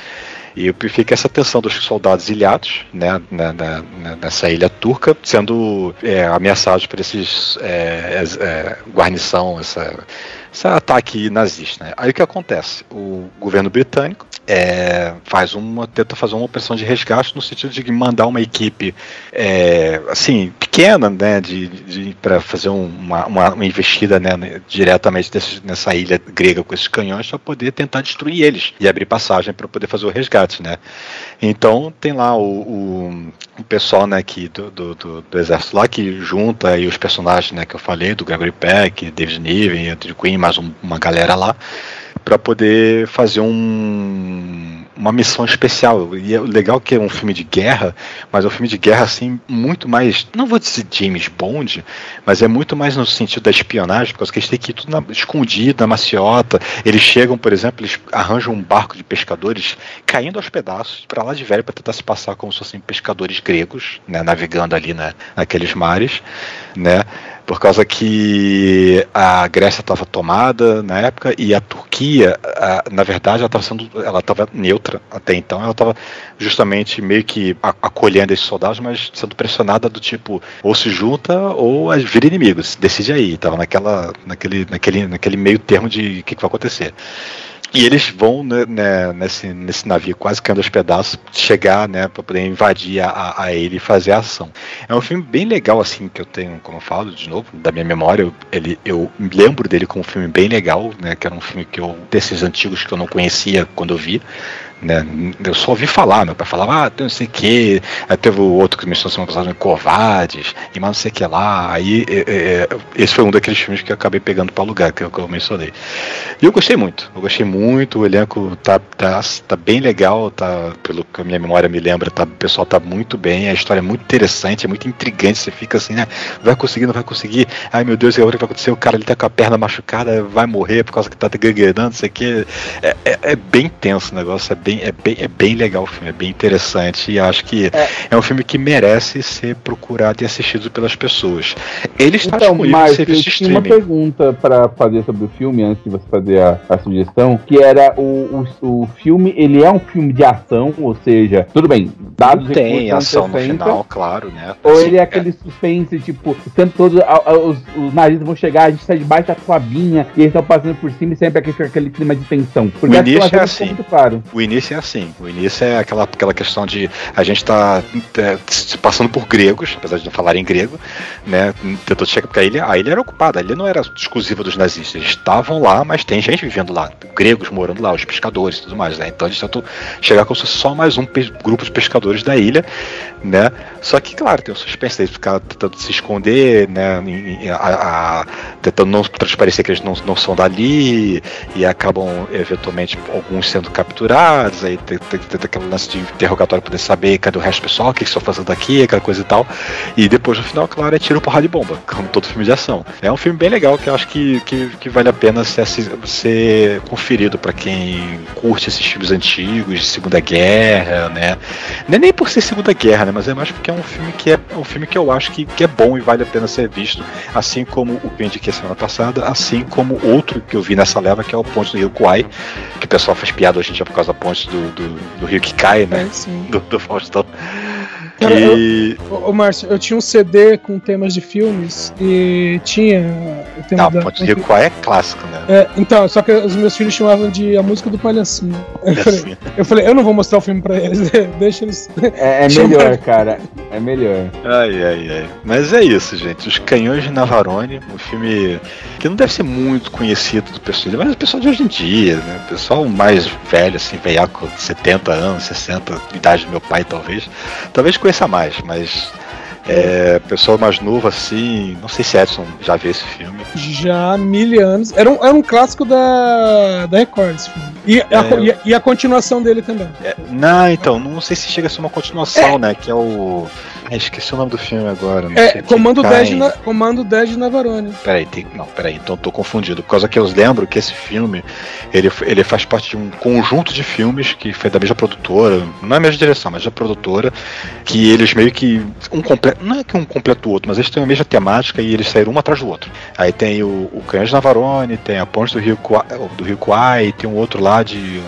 E fica essa tensão dos soldados ilhados, né, na, na- nessa ilha turca, sendo é, ameaçados por esses é, é, guarnição, essa, esse ataque nazista. Né? Aí o que acontece? O governo britânico é, faz uma, tenta fazer uma operação de resgate no sentido de mandar uma equipe é, assim pequena, né, de, de, para fazer um- uma, uma, uma investida né, diretamente desse- nessa ilha grega com esses canhões para poder tentar destruir eles e abrir passagem para poder fazer o resgate, né? Então tem lá o, o, o pessoal né, que do, do, do- do exército lá que junta aí os personagens né, que eu falei, do Gregory Peck, David Niven, Anthony Quinn, mais um- uma galera lá, para poder fazer um, uma missão especial. E é legal que é um filme de guerra, mas é um filme de guerra assim muito mais, não vou dizer James Bond, mas é muito mais no sentido da espionagem, porque eles têm que ir tudo na, escondido, na maciota. Eles chegam, por exemplo, eles arranjam um barco de pescadores caindo aos pedaços para lá de velho para tentar se passar como se fossem pescadores gregos, né, navegando ali na, naqueles mares, né? Por causa que a Grécia estava tomada na época e a Turquia, a- na verdade, ela estava sendo, ela estava neutra até então. Ela estava justamente meio que acolhendo esses soldados, mas sendo pressionada do tipo ou se junta ou as vira inimigos. Decide aí. Estava naquela, naquele, naquele, naquele meio termo de o que, que vai acontecer. E eles vão né, né, nesse, nesse navio quase caindo aos pedaços, chegar né, para poder invadir a, a, ele e fazer a ação. É um filme bem legal, assim, que eu tenho, como eu falo, de novo, da minha memória. Eu, ele, eu lembro dele como um filme bem legal, né? Que era um filme que eu, desses antigos que eu não conhecia quando eu vi. Né, eu só ouvi falar, meu pai falava, ah, tem não sei o que, aí teve o outro que mencionou semana passada, Covardes, e mais não sei o que lá. Aí é, é, esse foi um daqueles filmes que eu acabei pegando para alugar, que eu, que eu mencionei. E eu gostei muito, eu gostei muito, o elenco tá, tá, tá bem legal, tá, pelo que a minha memória me lembra, tá, o pessoal tá muito bem, a história é muito interessante, é muito intrigante, você fica assim, né? Vai conseguir, não vai conseguir, ai meu Deus, o que vai acontecer? O cara ele tá com a perna machucada, vai morrer por causa que tá gangrando, não sei o que. É, é, é bem tenso o negócio, é bem, é, bem, é bem legal o filme, é bem interessante e acho que é, é um filme que merece ser procurado e assistido pelas pessoas. Ele está Então, disponível Márcio, eu tinha uma streaming. pergunta pra fazer sobre o filme antes de você fazer a, a sugestão, que era o, o, o filme, ele é um filme de ação, ou seja, tudo bem, dados Não tem ação no 60, final, claro, né? Ou Assim, ele é aquele suspense, tipo, o tempo todo a- a- os, os nazistas vão chegar, a gente tá debaixo da clavinha, e eles estão passando por cima e sempre aquele, aquele clima de tensão. Porque O que início é assim. muito claro. O início é assim. O início é aquela, aquela questão de a gente tá é, se passando por gregos, apesar de não falarem grego, né? Tentou chegar porque a ilha, a ilha era ocupada, a ilha não era exclusiva dos nazistas. Eles estavam lá, mas tem gente vivendo lá, gregos morando lá, os pescadores e tudo mais, né? Então eles tentou chegar como se fosse só mais um grupo de pescadores da ilha, né? Só que, claro, tem o suspense deles ficar tentando se esconder, né? em- em- a- a- tentando não transparecer que eles não, não são dali e acabam eventualmente alguns sendo capturados, aí tem, tem, tem aquele lance de interrogatório poder saber cadê o resto do pessoal, o que estão fazendo aqui, aquela coisa e tal. E depois no final, claro, é tiro, porrada de bomba, como todo filme de ação. É um filme bem legal que eu acho que, que, que vale a pena ser, ser conferido pra quem curte esses filmes antigos, de Segunda Guerra, né? Não é nem por ser Segunda Guerra, né? Mas é mais porque é um filme que é, é um filme que eu acho que, que é bom e vale a pena ser visto, assim como o que indiquei semana passada, assim como outro que eu vi nessa leva, que é o Ponte do Rio Kwai, que o pessoal faz piada hoje em dia por causa da ponte do, do, do rio que cai, né? É, sim. Do, do Faustão. Cara, E. Ô, ô, Márcio, eu tinha um CD com temas de filmes e tinha o tema Não, da. Ponte do Rio Kwai é clássico, né? É, então, só que os meus filhos chamavam de a música do palhacinho. Eu falei, eu falei, eu não vou mostrar o filme pra eles, deixa eles. É, é melhor, cara. É melhor. Ai, ai, ai. Mas é isso, gente. Os Canhões de Navarone, um filme que não deve ser muito conhecido do pessoal, mas o pessoal de hoje em dia, né? O pessoal mais velho, assim, veiaco, 70 anos, 60, idade do meu pai, talvez. Talvez conheça mais, mas. É, pessoal mais novo assim, não sei se Edson já viu esse filme. Já há mil anos. Era um, era um clássico da, da Record esse filme. E, a, É. e, a, e a continuação dele também. Não, então, não sei se chega a ser uma continuação, né? Que é o. Ai, esqueci o nome do filme agora. É, Comando cai. 10 de, Na- Comando 10 de Navarone. Peraí, tem, não, peraí, então eu tô confundido. Por causa que eu lembro que esse filme, ele, ele faz parte de um conjunto de filmes que foi da mesma produtora, não é a mesma direção, mas da produtora, que eles meio que. Um não é que um completa o outro, mas eles têm a mesma temática e eles saíram um atrás do outro. Aí tem o, o Canhões Navarone, tem a Ponte do Rio, Kwai- do Rio Kwai, tem um outro lá de.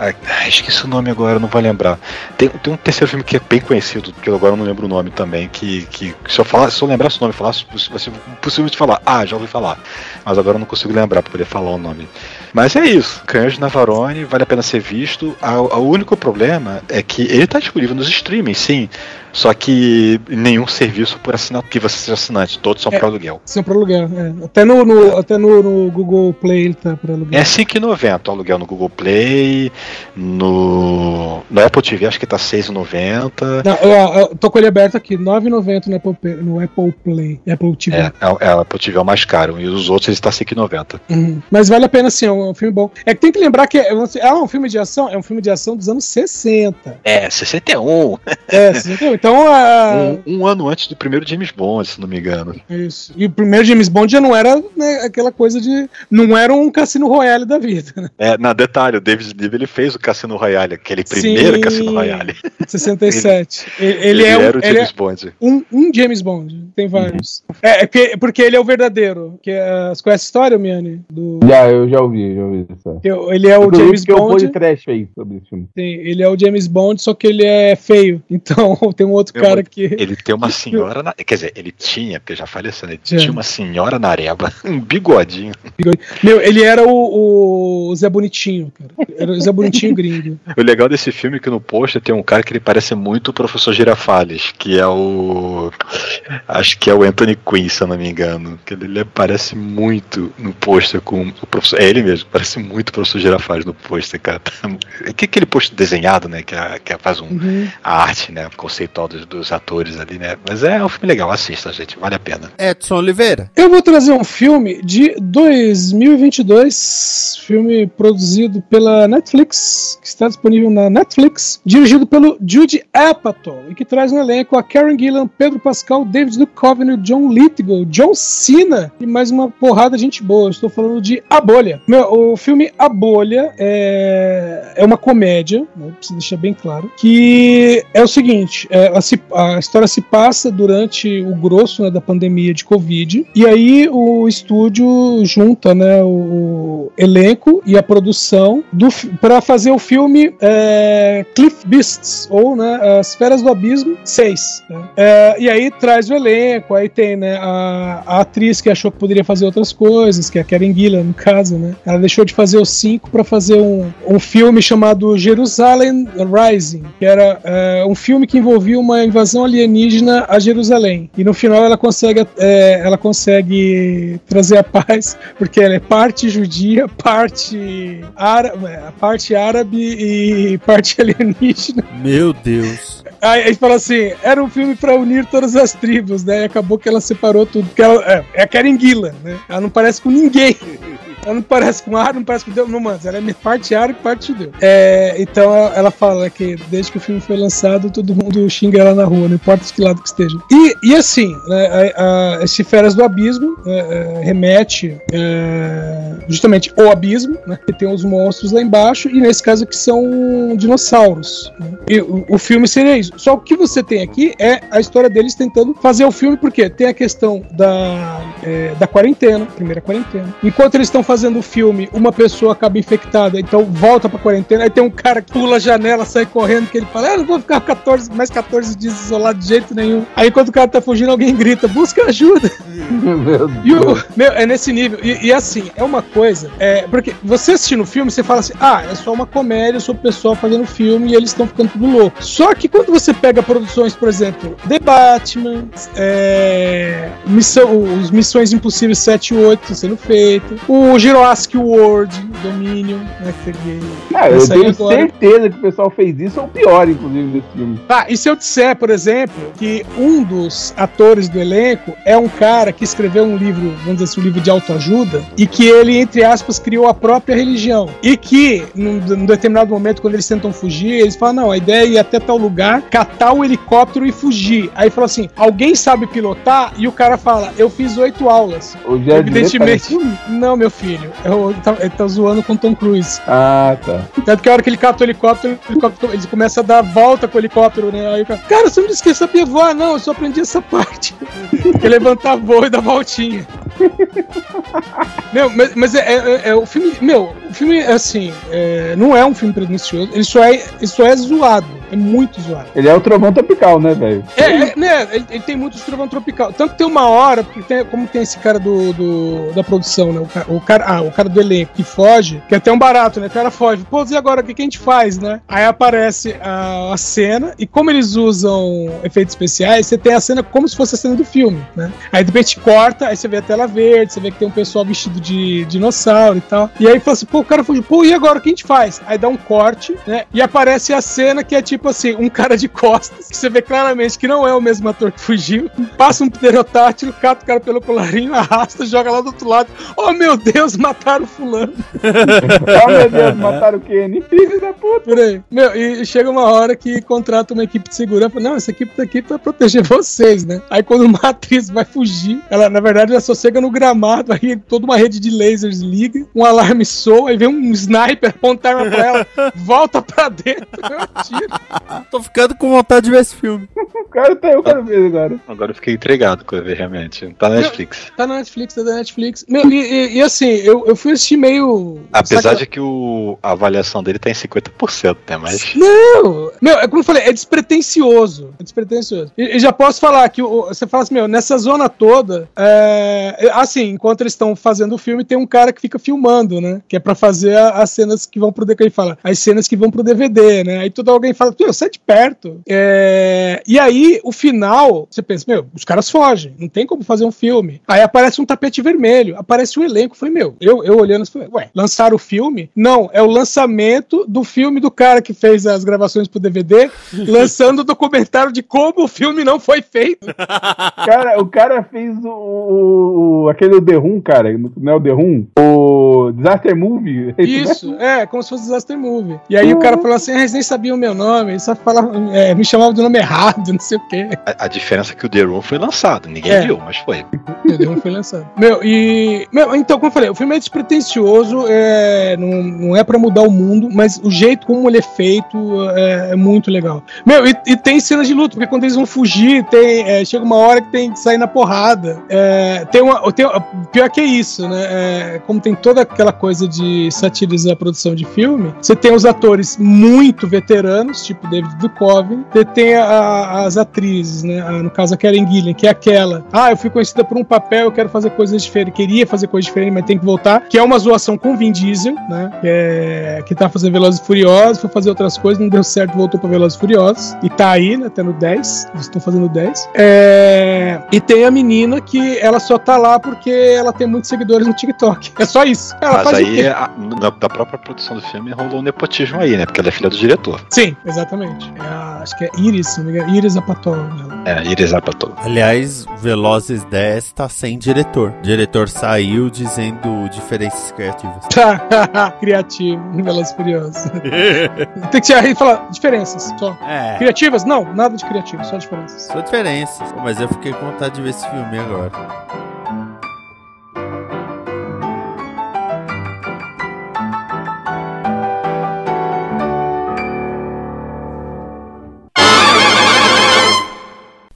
Ah, esqueci o nome agora, não vou lembrar. Tem, tem um terceiro filme que é bem conhecido, que eu agora não lembro o nome também, que, que se eu falar, se eu lembrar o nome falar, vai ser impossível de falar. Ah, já ouvi falar. Mas agora eu não consigo lembrar para poder falar o nome. Mas é isso. De Navarone vale a pena ser visto. O único problema é que ele está disponível nos streamings, sim. Só que nenhum serviço por assinatura que você seja assinante, todos são É. para aluguel. São pra aluguel. é. Até, no, no- até no, no Google Play ele tá pra aluguel. É 5,90 o aluguel no Google Play, no, no Apple TV acho que tá 6,90. Não, ó, eu tô com ele aberto aqui, R$ 9,90 no Apple, no Apple Play. Apple TV. É, é, é, o Apple TV é o mais caro, e os outros eles tá 5,90. Uhum. Mas vale a pena sim, é um, é um filme bom. É que tem que lembrar que é, é um filme de ação, é um filme de ação dos anos 60. É, 61. É, você entendeu? Então, a, Um, um ano antes do primeiro James Bond, se não me engano. Isso. E o primeiro James Bond já não era né, aquela coisa de. Não era um Cassino Royale da vida, né? É, na detalhe, o David Leave ele fez o Cassino Royale, aquele primeiro Sim. Cassino Royale. 67. Ele, ele é, um, era o ele James é Bond. um, um James Bond. Tem vários. É, é porque, porque ele é o verdadeiro. Que, é- você conhece a história, Miane? Do, Já, eu já ouvi, já ouvi isso. que ele é o Inclusive, James que eu vou de Bond. trash aí sobre esse filme. Sim, ele é o James Bond, só que ele é feio. Então tem um outro Meu cara que. Ele tem uma senhora, na, quer dizer, ele tinha, porque já faleceu, né? Ele Já. tinha uma senhora na areba, um bigodinho. Meu, ele era o, o Zé Bonitinho, cara. Era o Zé Bonitinho gringo. O legal desse filme é que no pôster tem um cara que ele parece muito o professor Girafales, que é o. Acho que é o Anthony Quinn, se eu não me engano. Que ele, parece muito no pôster com o professor. É ele mesmo, parece muito o professor Girafales no pôster, cara. Que aquele pôster desenhado, né? Que, é- que faz um, Uhum. a arte, né? Dos, dos atores ali, né? Mas é um filme legal, assista, gente, vale a pena. Edson Oliveira. Eu vou trazer um filme de 2022, filme produzido pela Netflix, que está disponível na Netflix, dirigido pelo Jude Apatow, e que traz no elenco a Karen Gillan, Pedro Pascal, David Duchovny, John Lithgow, John Cena e mais uma porrada de gente boa. Eu estou falando de A Bolha. Meu, o filme A Bolha é, é uma comédia, né, preciso deixar bem claro, que é o seguinte, é, ela se- a história se passa durante o grosso né, da pandemia de Covid, e aí o estúdio junta né, o, elenco e a produção para fazer o filme é, Cliff Beasts, ou né, As Feras do Abismo 6. né. É, e aí traz o elenco, aí tem né, a, a atriz que achou que poderia fazer outras coisas, que é a Karen Gillan, no caso, né? Ela deixou de fazer os cinco para fazer um, um filme chamado Jerusalem Rising, que era é, um filme que envolvia uma invasão alienígena a Jerusalém. E no final ela consegue, é, ela consegue trazer a paz, porque ela é parte judia, parte árabe, parte árabe e parte alienígena. Meu Deus. Aí, aí fala assim, era um filme pra unir todas as tribos, né? E acabou que ela separou tudo. Porque ela é, é a Karen Gillan, né? Ela não parece com ninguém. Ela não parece com árabe, não parece com Deus, não, mano. Ela é parte árabe e parte judeu. É, então ela, fala que desde que o filme foi lançado, todo mundo xinga ela na rua, não importa de que lado que esteja. E, e assim, né, a- a- esse Feras do Abismo é, é, remete é, justamente ao abismo, né? Que tem os monstros lá embaixo, e nesse caso aqui são dinossauros. né? E o, o filme seria isso. Só o que você tem aqui é a história deles tentando fazer o filme, porque tem a questão da, é, da quarentena, primeira quarentena. Enquanto eles estão fazendo o filme, uma pessoa acaba infectada, então volta pra quarentena. Aí tem um cara que pula a janela, sai correndo, que ele fala: ah, não vou ficar 14, mais 14 dias isolado de jeito nenhum. Aí enquanto o cara tá fugindo, alguém grita: busca ajuda. Meu E o- meu, é nesse nível. E, e assim, é uma coisa. É, porque você assistindo o filme, você fala assim: ah, é só uma comédia sobre o pessoal fazendo filme e eles estão ficando tudo louco. Só que quando você pega produções, por exemplo, The Batman, é, Missão, os Missões Impossíveis 7 e 8 sendo feito, o Jurassic World, Dominion? Que teve- Cara, eu tenho agora. certeza que o pessoal fez isso, ou pior, inclusive, desse filme. Tá, e se eu disser, por exemplo, que um dos atores do elenco é um cara que escreveu um livro, vamos dizer assim, um livro de autoajuda, e que ele, entre aspas, criou a própria religião. E que, num, num determinado momento, quando eles tentam fugir, eles falam: não, a ideia é ir até tal lugar, catar o helicóptero e fugir. Aí fala assim: alguém sabe pilotar? E o cara fala: eu fiz oito aulas. Evidentemente, não, meu filho. Eu, ele, tá, ele tá zoando com Tom Cruise. Ah, tá. Tanto que a hora que ele capta o helicóptero, o helicóptero ele começa a dar volta com o helicóptero, né? Aí o cara, cara, você não disse que sabia voar, não, eu só aprendi essa parte. é levantar voo e dar voltinha. Meu, mas, mas é, é- é o filme. Meu, o filme, assim, é, não é um filme pretencioso, ele só é, ele só é zoado. É muito zoado. Ele é o trovão tropical, né, velho? É, é, né? Ele, ele tem muito trovão tropical. Tanto que tem uma hora, porque tem- como tem esse cara do, do- da produção, né? O, ca- o cara, ah, o cara do elenco que foge, que é até um barato, né? O cara foge. Pô, e agora o que, que a gente faz, né? Aí aparece a, a cena, e como eles usam efeitos especiais, você tem a cena como se fosse a cena do filme, né? Aí de repente corta, aí você vê a tela verde, você vê que tem um pessoal vestido de dinossauro e tal. E aí fala assim, pô, o cara fugiu, pô, e agora o que a gente faz? Aí dá um corte, né? E aparece a cena que é tipo assim, um cara de costas, que você vê claramente que não é o mesmo ator que fugiu, passa um pterodáctilo, cata o cara pelo colarinho, arrasta, joga lá do outro lado. Oh meu Deus, mataram o fulano. oh meu Deus, mataram o Kenny. Filho da puta. Por aí. Meu, e chega uma hora que contrata uma equipe de segurança. fala, Não, essa equipe tá aqui pra proteger vocês, né? Aí quando uma atriz vai fugir, ela, na verdade, ela só chega no gramado, aí toda uma rede de lasers liga, um alarme soa, aí vem um sniper apontar arma pra ela, volta pra dentro, tira. Tô ficando com vontade de ver esse filme. O cara tá eu quero ver agora. Agora eu fiquei intrigado com ele, realmente. Tá na Netflix. Tá na Netflix, tá na Netflix. Meu, e, e- e assim, eu, eu fui assistir meio. Apesar saca- de que o, a avaliação dele tá em 50%, né? Mas. Não! Meu, é como eu falei, é despretensioso. É despretensioso. E, e já posso falar que o- você fala assim, meu, nessa zona toda, é, assim, enquanto eles estão fazendo o filme, tem um cara que fica filmando, né? Que é pra fazer a- as cenas que vão pro DVD, que ele fala, as cenas que vão pro DVD, né? Aí todo alguém fala, meu, sai de perto. É, e aí, o final, você pensa, meu, os caras fogem, não tem como fazer um filme. Aí aparece um tapete vermelho, aparece o elenco. Eu Falei, meu, eu, eu olhando, falei, ué, lançaram o filme? Não, é o lançamento do filme do cara que fez as gravações pro DVD, lançando o documentário de como o filme não foi feito. Cara, o cara fez o, o- o- aquele The Room, cara, não é o The Room? O Disaster Movie. Isso, é, como se fosse Disaster Movie. E aí o cara falou assim, ah, eles nem sabiam o meu nome, eles só falavam, é, me chamavam de nome errado, não sei o quê. A, a diferença é que o The Room foi lançado. Ninguém É. viu, mas foi. Entendeu? Não foi lançado. Meu, e. Meu, então, como eu falei, o filme é despretensioso, é, não, não é pra mudar o mundo, mas o jeito como ele é feito é, é muito legal. Meu, e, e tem cenas de luta, porque quando eles vão fugir, tem, é, chega uma hora que tem que sair na porrada. É, tem uma. Tem, pior que é isso, né? É, como tem toda aquela coisa de satirizar a produção de filme, você tem os atores muito veteranos, tipo David Duchovny, você tem a- as atrizes, né? A- no caso a Karen Gillian, que é aquela. Ah, eu fui conhecida por um papel, eu quero fazer coisas diferentes. Queria fazer coisas diferentes, mas tem que voltar. Que é uma zoação com Vin Diesel, né? Que, é, que tá fazendo Velozes e Furiosos, foi fazer outras coisas, não deu certo, voltou pra Velozes e Furiosos. E tá aí, né? No 10. Eles estão fazendo 10. É, e tem a menina que ela só tá lá porque ela tem muitos seguidores no TikTok. É só isso. Ela Mas aí, a- na, da própria produção do filme, rolou um nepotismo aí, né? Porque ela é filha do diretor. Sim, exatamente. É a- acho que é Iris, se não me engano. Iris Apatow. Né? É, Iris Apatow. Aliás, Velozes 10 tá sem diretor. O diretor saiu dizendo diferenças criativas. Criativo, Velozes Furiosos. Tem que ser aí e falar diferenças só. É. Criativas? Não, nada de criativo, só diferenças. Só diferenças. Pô, Mas eu fiquei com vontade de ver esse filme agora.